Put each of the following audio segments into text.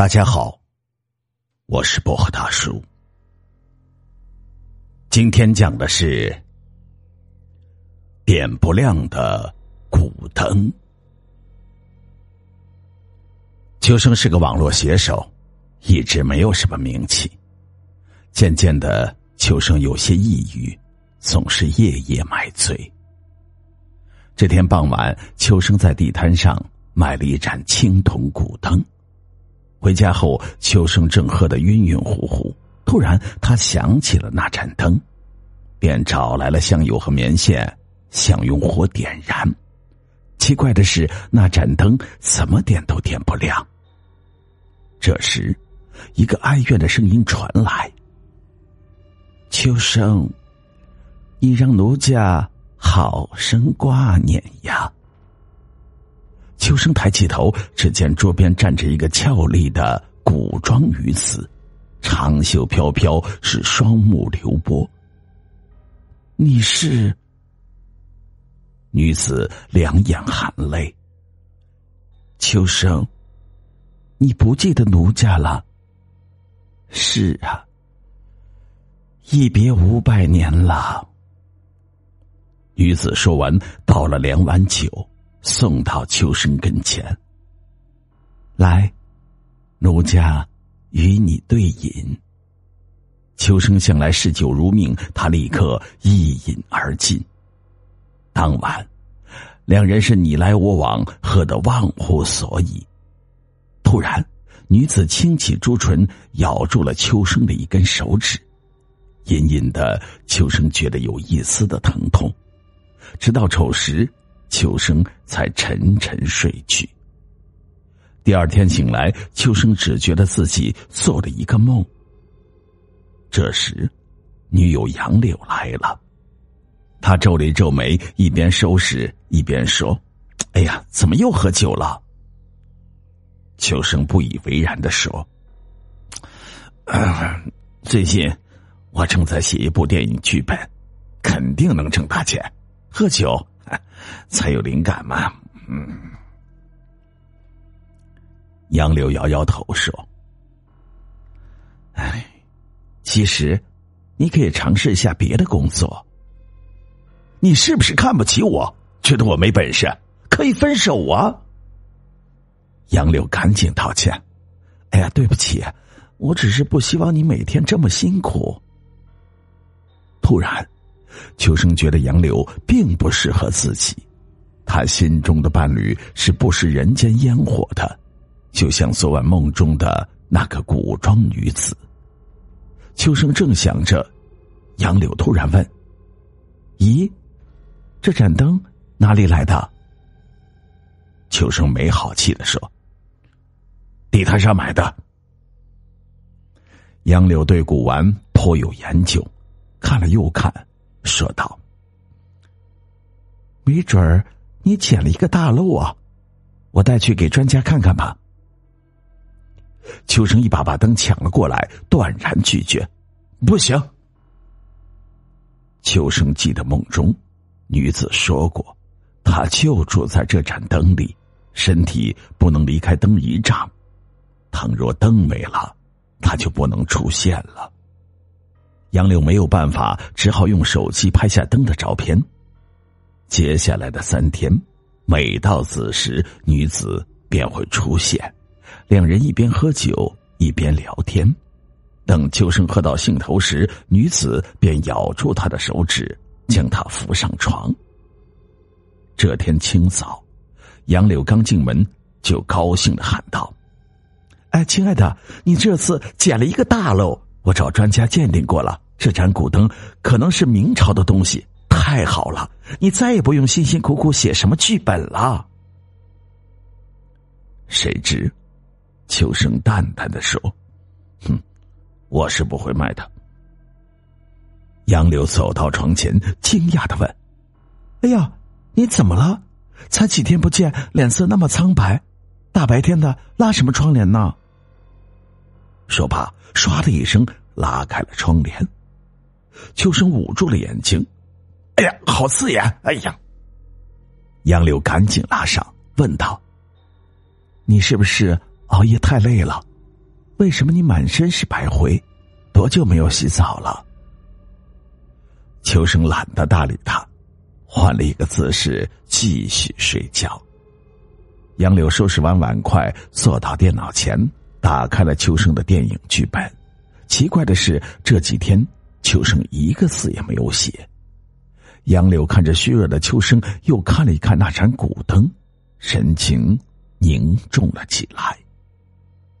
大家好，我是薄荷大叔。今天讲的是点不亮的古灯。秋生是个网络写手，一直没有什么名气。渐渐的，秋生有些抑郁，总是夜夜买醉。这天傍晚，秋生在地摊上买了一盏青铜古灯。回家后，秋生正喝得晕晕乎乎，突然他想起了那盏灯，便找来了香油和棉线，想用火点燃。奇怪的是，那盏灯怎么点都点不亮。这时，一个哀怨的声音传来：“秋生，你让奴家好生挂念呀。”秋生抬起头，只见桌边站着一个俏丽的古装女子，长袖飘飘，是双目流波。你是？女子两眼含泪。秋生，你不记得奴家了？是啊，一别五百年了。女子说完，倒了两碗酒。送到秋生跟前，来，奴家与你对饮。秋生向来嗜酒如命，他立刻一饮而尽。当晚，两人是你来我往，喝得忘乎所以。突然，女子轻启朱唇，咬住了秋生的一根手指，隐隐的，秋生觉得有一丝的疼痛，直到丑时。秋生才沉沉睡去。第二天醒来，秋生只觉得自己做了一个梦。这时，女友杨柳来了，他皱了皱眉，一边收拾一边说：“哎呀，怎么又喝酒了？”秋生不以为然的说：“最近我正在写一部电影剧本，肯定能挣大钱，喝酒。”才有灵感嘛，嗯。杨柳摇摇头说：“哎，其实你可以尝试一下别的工作。你是不是看不起我？觉得我没本事？可以分手啊！”杨柳赶紧道歉：“哎呀，对不起，我只是不希望你每天这么辛苦。”突然。秋生觉得杨柳并不适合自己，他心中的伴侣是不食人间烟火的，就像昨晚梦中的那个古装女子。秋生正想着，杨柳突然问：“咦，这盏灯哪里来的？”秋生没好气的说：“地摊上买的。”杨柳对古玩颇有研究，看了又看。说道：“没准儿你捡了一个大漏啊，我带去给专家看看吧。”秋生一把把灯抢了过来，断然拒绝：“不行。”秋生记得梦中女子说过，她就住在这盏灯里，身体不能离开灯一丈，倘若灯没了，她就不能出现了。杨柳没有办法，只好用手机拍下灯的照片。接下来的三天，每到子时，女子便会出现，两人一边喝酒一边聊天。等秋生喝到兴头时，女子便咬住他的手指，将他扶上床。这天清早，杨柳刚进门就高兴的喊道：“哎，亲爱的，你这次捡了一个大漏！”我找专家鉴定过了，这盏古灯可能是明朝的东西，太好了！你再也不用辛辛苦苦写什么剧本了。谁知，秋生淡淡的说：“哼，我是不会卖的。”杨柳走到床前，惊讶的问：“哎呀，你怎么了？才几天不见，脸色那么苍白，大白天的拉什么窗帘呢？”说罢，唰的一声拉开了窗帘。秋生捂住了眼睛，“哎呀，好刺眼！”哎呀，杨柳赶紧拉上，问道：“你是不是熬夜太累了？为什么你满身是白灰？多久没有洗澡了？”秋生懒得搭理他，换了一个姿势继续睡觉。杨柳收拾完碗筷，坐到电脑前，打开了秋生的电影剧本。奇怪的是，这几天秋生一个字也没有写。杨柳看着虚弱的秋生，又看了一看那盏古灯，神情凝重了起来。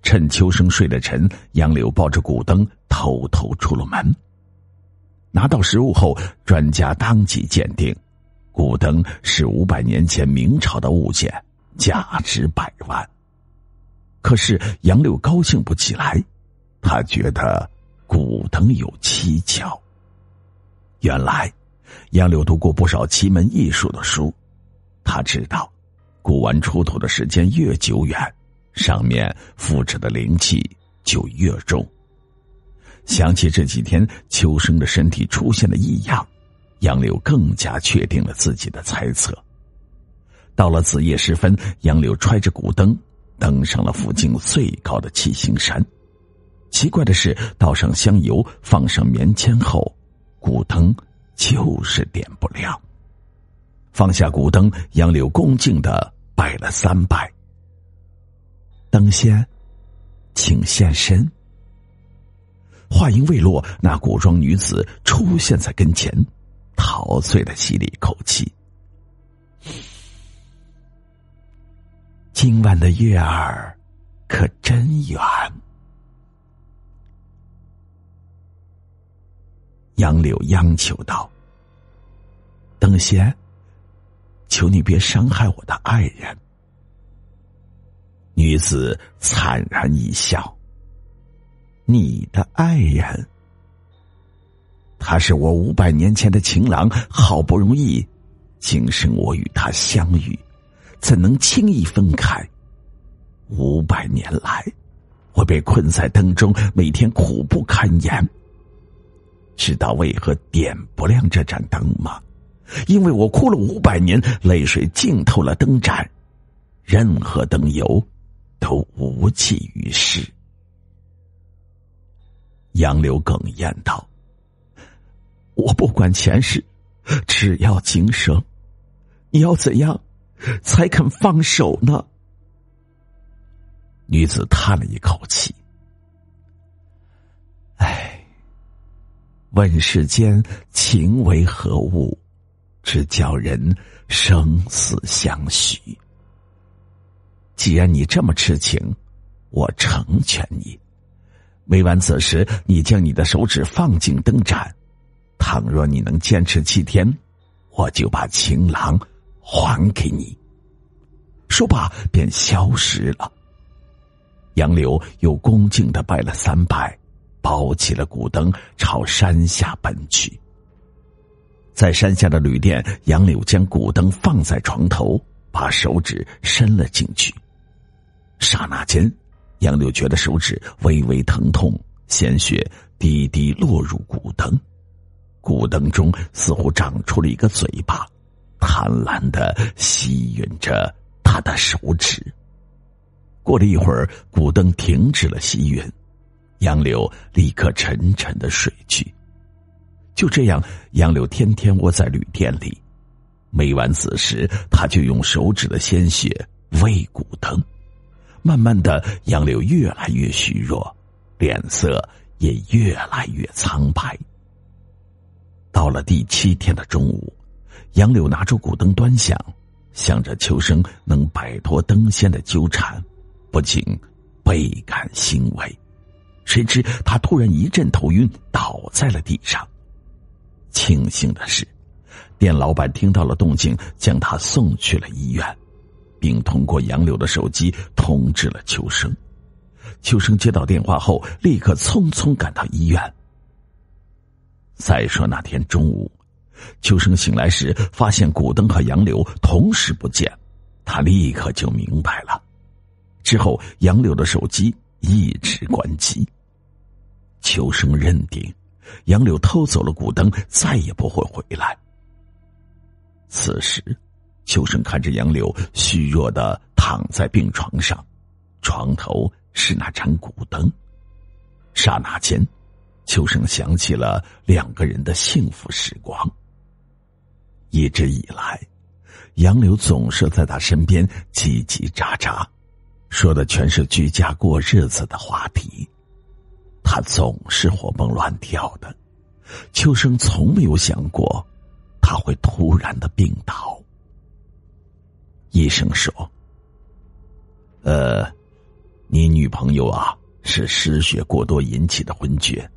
趁秋生睡得沉，杨柳抱着古灯偷偷出了门。拿到实物后，专家当即鉴定，古灯是五百年前明朝的物件，价值百万。可是杨柳高兴不起来，他觉得古灯有蹊跷。原来。杨柳读过不少奇门异术的书，他知道，古玩出土的时间越久远，上面附着的灵气就越重。想起这几天秋生的身体出现了异样，杨柳更加确定了自己的猜测。到了子夜时分，杨柳揣着古灯，登上了附近最高的七星山。奇怪的是，倒上香油，放上棉签后，古灯。就是点不亮。放下古灯，杨柳恭敬的拜了三拜。灯仙，请现身。话音未落，那古装女子出现在跟前，陶醉的吸了一口气。今晚的月儿，可真圆。杨柳央求道：“等闲，求你别伤害我的爱人。”女子惨然一笑：“你的爱人，他是我五百年前的情郎，好不容易，今生我与他相遇，怎能轻易分开？五百年来，我被困在灯中，每天苦不堪言。”知道为何点不亮这盏灯吗？因为我哭了五百年，泪水浸透了灯盏，任何灯油都无济于事。杨柳哽咽道：“我不管前世，只要今生，你要怎样才肯放手呢？”女子叹了一口气。问世间情为何物，只叫人生死相许。既然你这么痴情，我成全你。每晚此时，你将你的手指放进灯盏，倘若你能坚持七天，我就把情郎还给你。说罢，便消失了。杨柳又恭敬的拜了三拜。抱起了古灯，朝山下奔去。在山下的旅店，杨柳将古灯放在床头，把手指伸了进去。刹那间，杨柳觉得手指微微疼痛，鲜血滴滴落入古灯。古灯中似乎长出了一个嘴巴，贪婪的吸吮着他的手指。过了一会儿，古灯停止了吸吮。杨柳立刻沉沉的睡去。就这样，杨柳天天窝在旅店里，每晚子时，他就用手指的鲜血喂古灯。慢慢的，杨柳越来越虚弱，脸色也越来越苍白。到了第七天的中午，杨柳拿出古灯端详，想着秋生能摆脱灯仙的纠缠，不禁倍感欣慰。谁知他突然一阵头晕，倒在了地上。庆幸的是，店老板听到了动静，将他送去了医院，并通过杨柳的手机通知了秋生。秋生接到电话后，立刻匆匆赶到医院。再说那天中午，秋生醒来时，发现古灯和杨柳同时不见，他立刻就明白了。之后，杨柳的手机一直关机。秋生认定，杨柳偷走了古灯，再也不会回来。此时，秋生看着杨柳虚弱的躺在病床上，床头是那盏古灯，刹那间，秋生想起了两个人的幸福时光。一直以来，杨柳总是在他身边叽叽喳喳，说的全是居家过日子的话题。他总是活蹦乱跳的，秋生从没有想过他会突然的病倒。医生说：“呃，你女朋友啊是失血过多引起的昏厥，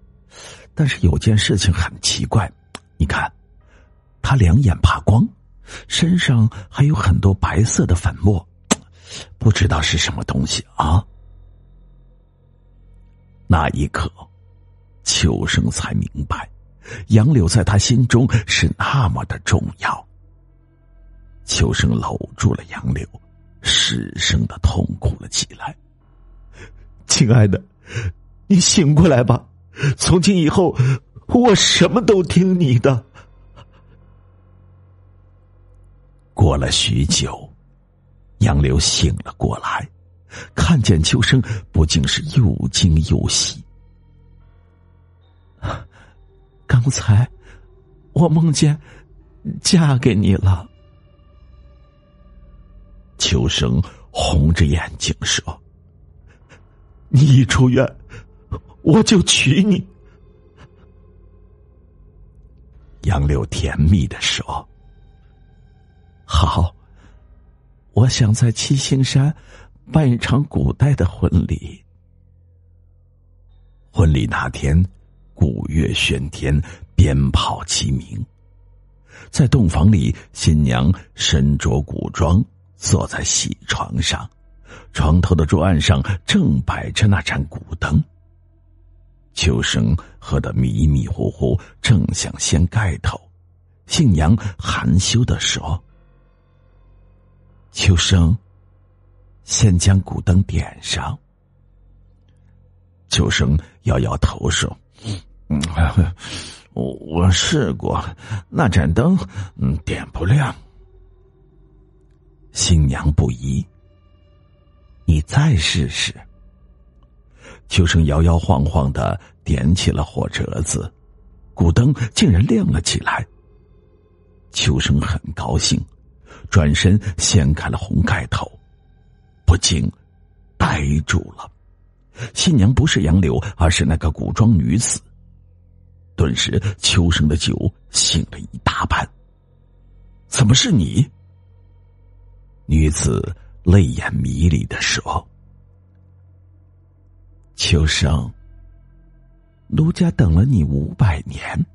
但是有件事情很奇怪，你看，她两眼怕光，身上还有很多白色的粉末，不知道是什么东西啊。”那一刻，秋生才明白，杨柳在他心中是那么的重要。秋生搂住了杨柳，失声的痛哭了起来。亲爱的，你醒过来吧！从今以后，我什么都听你的。过了许久，杨柳醒了过来，看见秋生，不禁是又惊又喜。刚才我梦见嫁给你了。秋生红着眼睛说：“你一出院，我就娶你。”杨柳甜蜜的说：“好，我想在七星山办一场古代的婚礼。婚礼那天，鼓乐喧天，鞭炮齐鸣，在洞房里，新娘身着古装。”坐在喜床上，床头的桌案上正摆着那盏古灯。秋生喝得迷迷糊糊，正想掀盖头，新娘含羞的说：“秋生，先将古灯点上。”秋生摇摇头说：“嗯，我我试过，那盏灯，嗯，点不亮。”新娘不依，你再试试。秋生摇摇晃晃的点起了火折子，古灯竟然亮了起来。秋生很高兴，转身掀开了红盖头，不禁呆住了。新娘不是杨柳，而是那个古装女子。顿时，秋生的酒醒了一大半。怎么是你？女子泪眼迷离的说：“秋生，奴家等了你五百年，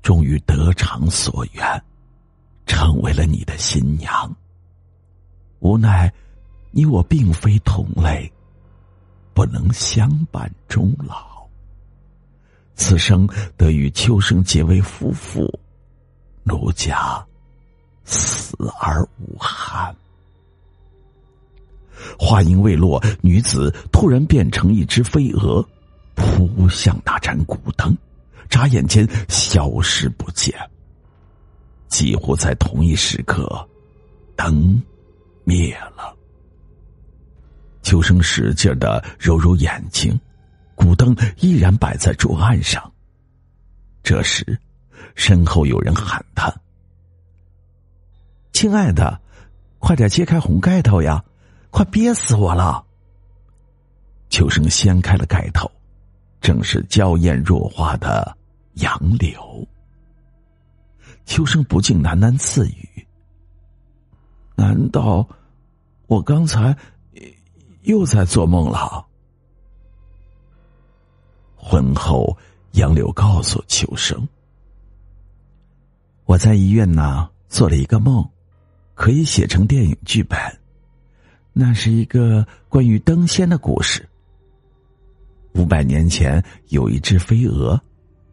终于得偿所愿，成为了你的新娘。无奈你我并非同类，不能相伴终老。此生得与秋生结为夫妇，奴家死而无憾。”话音未落，女子突然变成一只飞蛾，扑向那盏古灯，眨眼间消失不见。几乎在同一时刻，灯灭了。秋生使劲的揉揉眼睛，古灯依然摆在桌案上。这时，身后有人喊他：“亲爱的，快点揭开红盖头呀！”快憋死我了！秋生掀开了盖头，正是娇艳若花的杨柳。秋生不禁喃喃自语：“难道我刚才又在做梦了？”婚后，杨柳告诉秋生：“我在医院呢，做了一个梦，可以写成电影剧本。”那是一个关于灯仙的故事。五百年前，有一只飞蛾，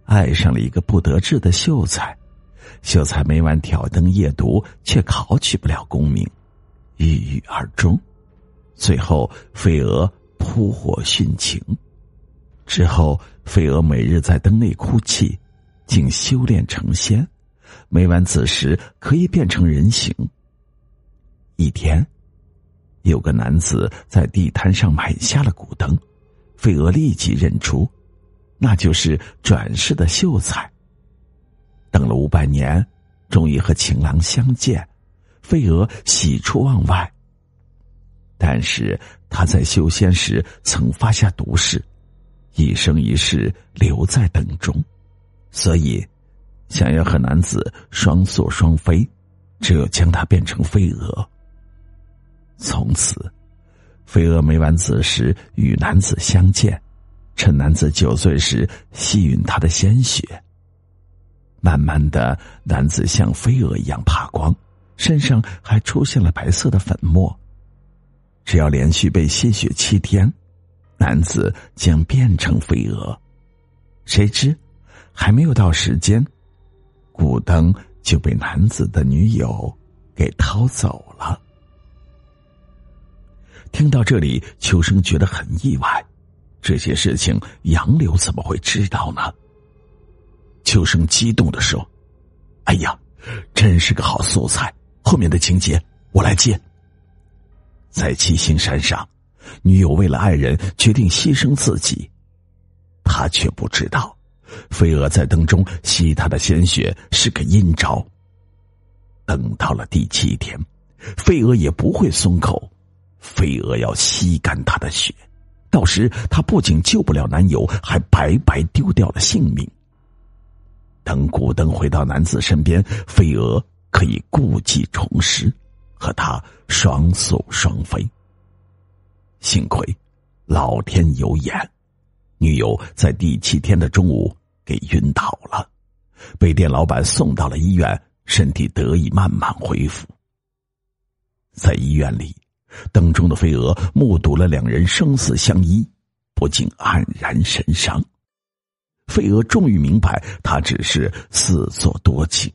爱上了一个不得志的秀才。秀才每晚挑灯夜读，却考取不了功名，郁郁而终。最后，飞蛾扑火殉情。之后，飞蛾每日在灯内哭泣，竟修炼成仙，每晚子时可以变成人形。一天。有个男子在地摊上买下了古灯，飞蛾立即认出，那就是转世的秀才。等了五百年，终于和情郎相见，飞蛾喜出望外。但是他在修仙时曾发下毒誓，一生一世留在等中，所以想要和男子双宿双飞，只有将他变成飞蛾。从此，飞蛾每晚子时与男子相见，趁男子酒醉时吸吮他的鲜血。慢慢的，男子像飞蛾一样爬光，身上还出现了白色的粉末。只要连续被吸血七天，男子将变成飞蛾。谁知还没有到时间，古灯就被男子的女友给掏走了。听到这里，秋生觉得很意外，这些事情杨柳怎么会知道呢？秋生激动的说：“哎呀，真是个好素材！后面的情节我来接。”在七星山上，女友为了爱人决定牺牲自己，他却不知道，飞蛾在灯中吸他的鲜血是个阴招。等到了第七天，飞蛾也不会松口，飞蛾要吸干他的血，到时他不仅救不了男友，还白白丢掉了性命。等古灯回到男子身边，飞蛾可以故技重施。和他双宿双飞。幸亏老天有眼，女友在第七天的中午给晕倒了，被店老板送到了医院，身体得以慢慢恢复。在医院里，灯中的飞蛾目睹了两人生死相依，不禁黯然神伤。飞蛾终于明白，他只是自作多情。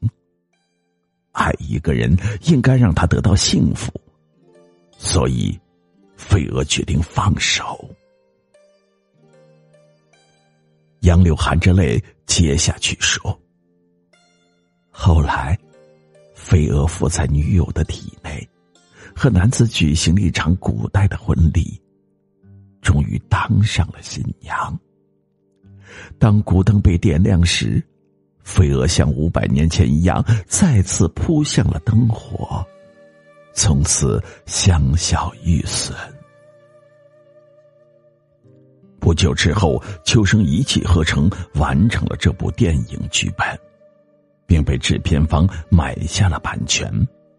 爱一个人，应该让他得到幸福，所以，飞蛾决定放手。杨柳含着泪接下去说：“后来，飞蛾附在女友的体内，和男子举行了一场古代的婚礼，终于当上了新娘。当古灯被点亮时。”飞蛾像五百年前一样，再次扑向了灯火，从此香消玉损。不久之后，秋生一气呵成完成了这部电影剧本，并被制片方买下了版权，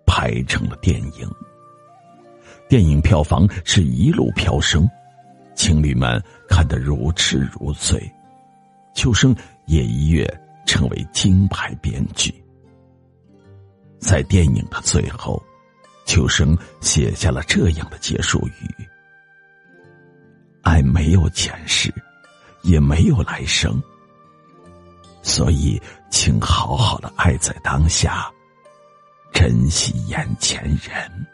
拍成了电影。电影票房是一路飙升，情侣们看得如痴如醉，秋生也一跃。成为金牌编剧，在电影的最后，秋生写下了这样的结束语：“爱没有前世，也没有来生，所以请好好的爱在当下，珍惜眼前人。”